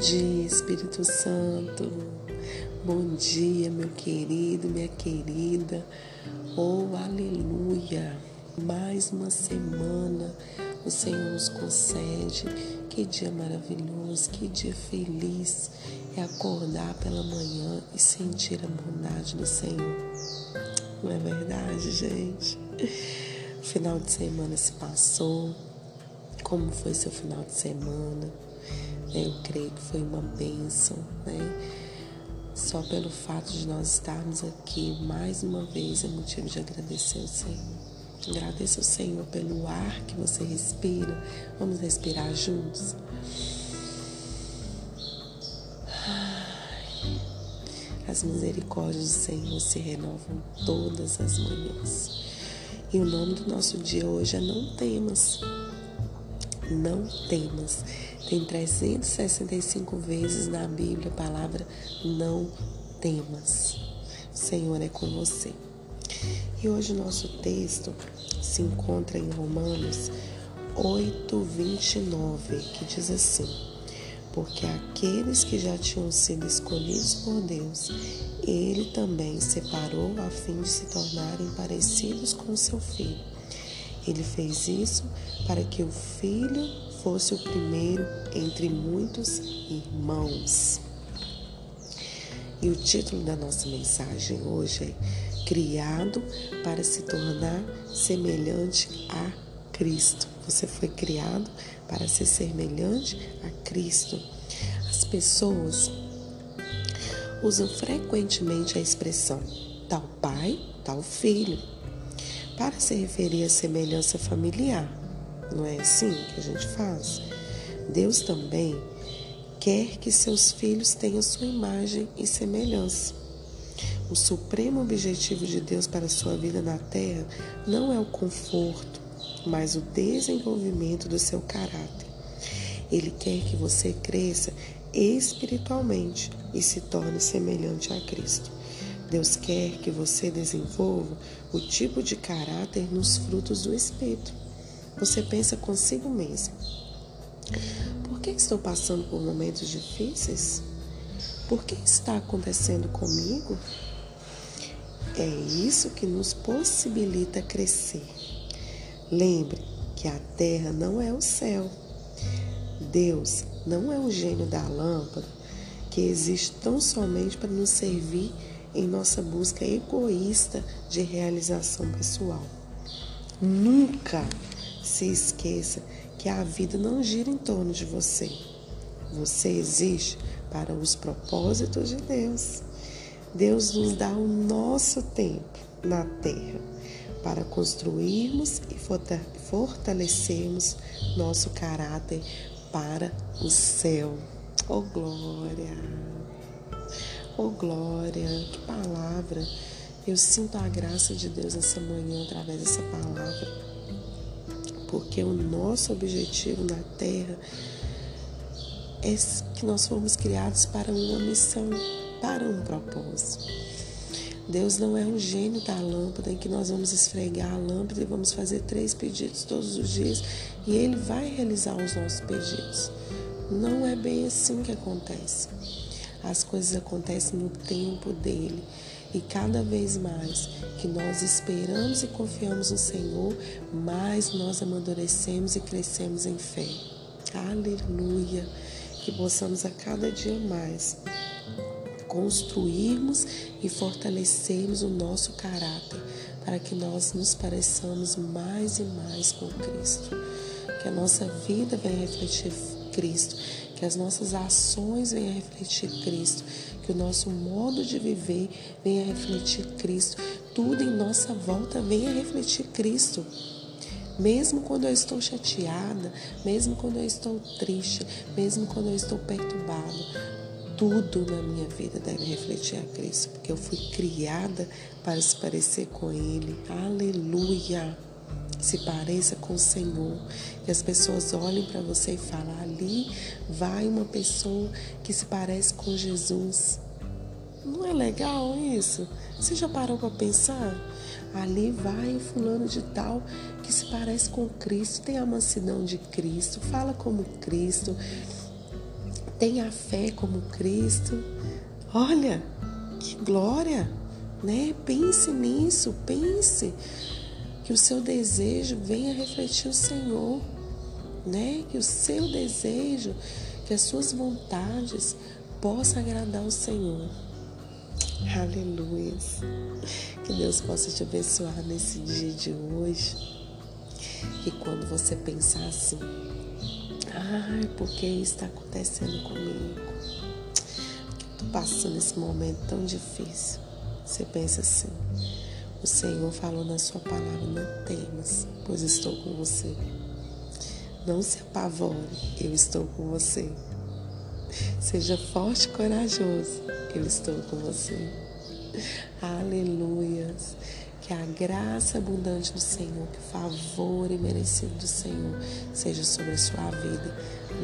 dia, Espírito Santo. Bom dia, meu querido, minha querida. Oh, aleluia. Mais uma semana o Senhor nos concede. Que dia maravilhoso, que dia feliz é acordar pela manhã e sentir a bondade do Senhor. Não é verdade, gente? final de semana se passou. Como foi seu final de semana? Eu creio que foi uma bênção, né? Só pelo fato de nós estarmos aqui mais uma vez é motivo de agradecer ao Senhor. Agradeça ao Senhor pelo ar que você respira. Vamos respirar juntos. As misericórdias do Senhor se renovam todas as manhãs. E o nome do nosso dia hoje é Não Temas. Não temas. Tem 365 vezes na Bíblia a palavra não temas. O Senhor é com você. E hoje o nosso texto se encontra em Romanos 8, 29, que diz assim: Porque aqueles que já tinham sido escolhidos por Deus, Ele também separou a fim de se tornarem parecidos com seu filho. Ele fez isso para que o filho fosse o primeiro entre muitos irmãos. E o título da nossa mensagem hoje é criado para se tornar semelhante a Cristo. Você foi criado para ser semelhante a Cristo. As pessoas usam frequentemente a expressão tal pai, tal filho, para se referir à semelhança familiar. Não é assim que a gente faz? Deus também quer que seus filhos tenham sua imagem e semelhança. O supremo objetivo de Deus para a sua vida na terra não é o conforto, mas o desenvolvimento do seu caráter. Ele quer que você cresça espiritualmente e se torne semelhante a Cristo. Deus quer que você desenvolva o tipo de caráter nos frutos do Espírito. Você pensa consigo mesmo: por que estou passando por momentos difíceis? Por que está acontecendo comigo? É isso que nos possibilita crescer. Lembre que a terra não é o céu. Deus não é o gênio da lâmpada que existe tão somente para nos servir em nossa busca egoísta de realização pessoal. Nunca se esqueça que a vida não gira em torno de você. Você existe para os propósitos de Deus. Deus nos dá o nosso tempo na terra para construirmos e fortalecermos nosso caráter para o céu. Oh glória! Oh glória! Que palavra! Eu sinto a graça de Deus essa manhã através dessa palavra. Porque o nosso objetivo na terra é que nós fomos criados para uma missão para um propósito. Deus não é um gênio da lâmpada em que nós vamos esfregar a lâmpada e vamos fazer três pedidos todos os dias e Ele vai realizar os nossos pedidos. Não é bem assim que acontece. As coisas acontecem no tempo dele. E cada vez mais que nós esperamos e confiamos no Senhor, mais nós amadurecemos e crescemos em fé. Aleluia! Que possamos a cada dia mais construirmos e fortalecermos o nosso caráter para que nós nos pareçamos mais e mais com Cristo. Que a nossa vida venha refletir Cristo, que as nossas ações venham refletir Cristo, que o nosso modo de viver venha refletir Cristo, tudo em nossa volta venha refletir Cristo. Mesmo quando eu estou chateada, mesmo quando eu estou triste, mesmo quando eu estou perturbado, tudo na minha vida deve refletir a Cristo, porque eu fui criada para se parecer com Ele. Aleluia! Se pareça com o Senhor. Que as pessoas olhem para você e falem: ali vai uma pessoa que se parece com Jesus. Não é legal isso? Você já parou para pensar? Ali vai o fulano de tal que se parece com Cristo, tem a mansidão de Cristo, fala como Cristo tenha fé como Cristo. Olha, que glória, né? Pense nisso, pense que o seu desejo venha refletir o Senhor, né? Que o seu desejo, que as suas vontades possam agradar o Senhor. Aleluia. Que Deus possa te abençoar nesse dia de hoje. E quando você pensar assim, ai, por que isso está acontecendo comigo? Estou passando esse momento tão difícil. Você pensa assim, o Senhor falou na sua palavra, não temas, pois estou com você. Não se apavore, eu estou com você. Seja forte e corajoso, eu estou com você. Aleluias. Que a graça abundante do Senhor, que o favor imerecido do Senhor seja sobre a sua vida,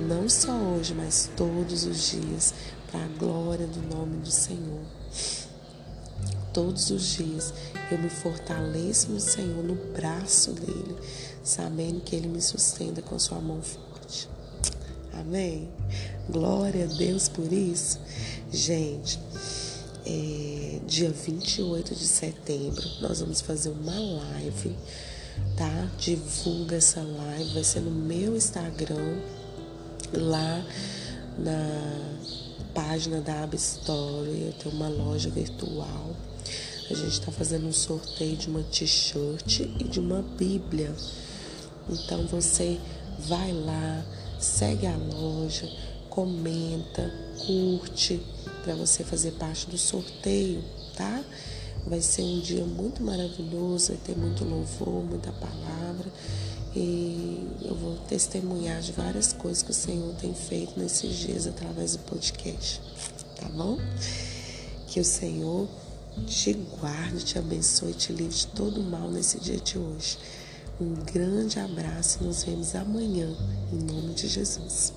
não só hoje, mas todos os dias, para a glória do nome do Senhor. Todos os dias eu me fortaleço no Senhor, no braço dele, sabendo que ele me sustenta com sua mão forte. Amém? Glória a Deus por isso. Gente, é, dia 28 de setembro, nós vamos fazer uma live, tá? Divulga essa live, vai ser no meu Instagram, lá na página da Abstory, eu tenho uma loja virtual. A gente está fazendo um sorteio de uma t-shirt e de uma Bíblia. Então você vai lá, segue a loja, comenta, curte para você fazer parte do sorteio, tá? Vai ser um dia muito maravilhoso, vai ter muito louvor, muita palavra. E eu vou testemunhar de várias coisas que o Senhor tem feito nesses dias através do podcast, tá bom? Que o Senhor te guarde, te abençoe, te livre de todo mal nesse dia de hoje. Um grande abraço e nos vemos amanhã, em nome de Jesus.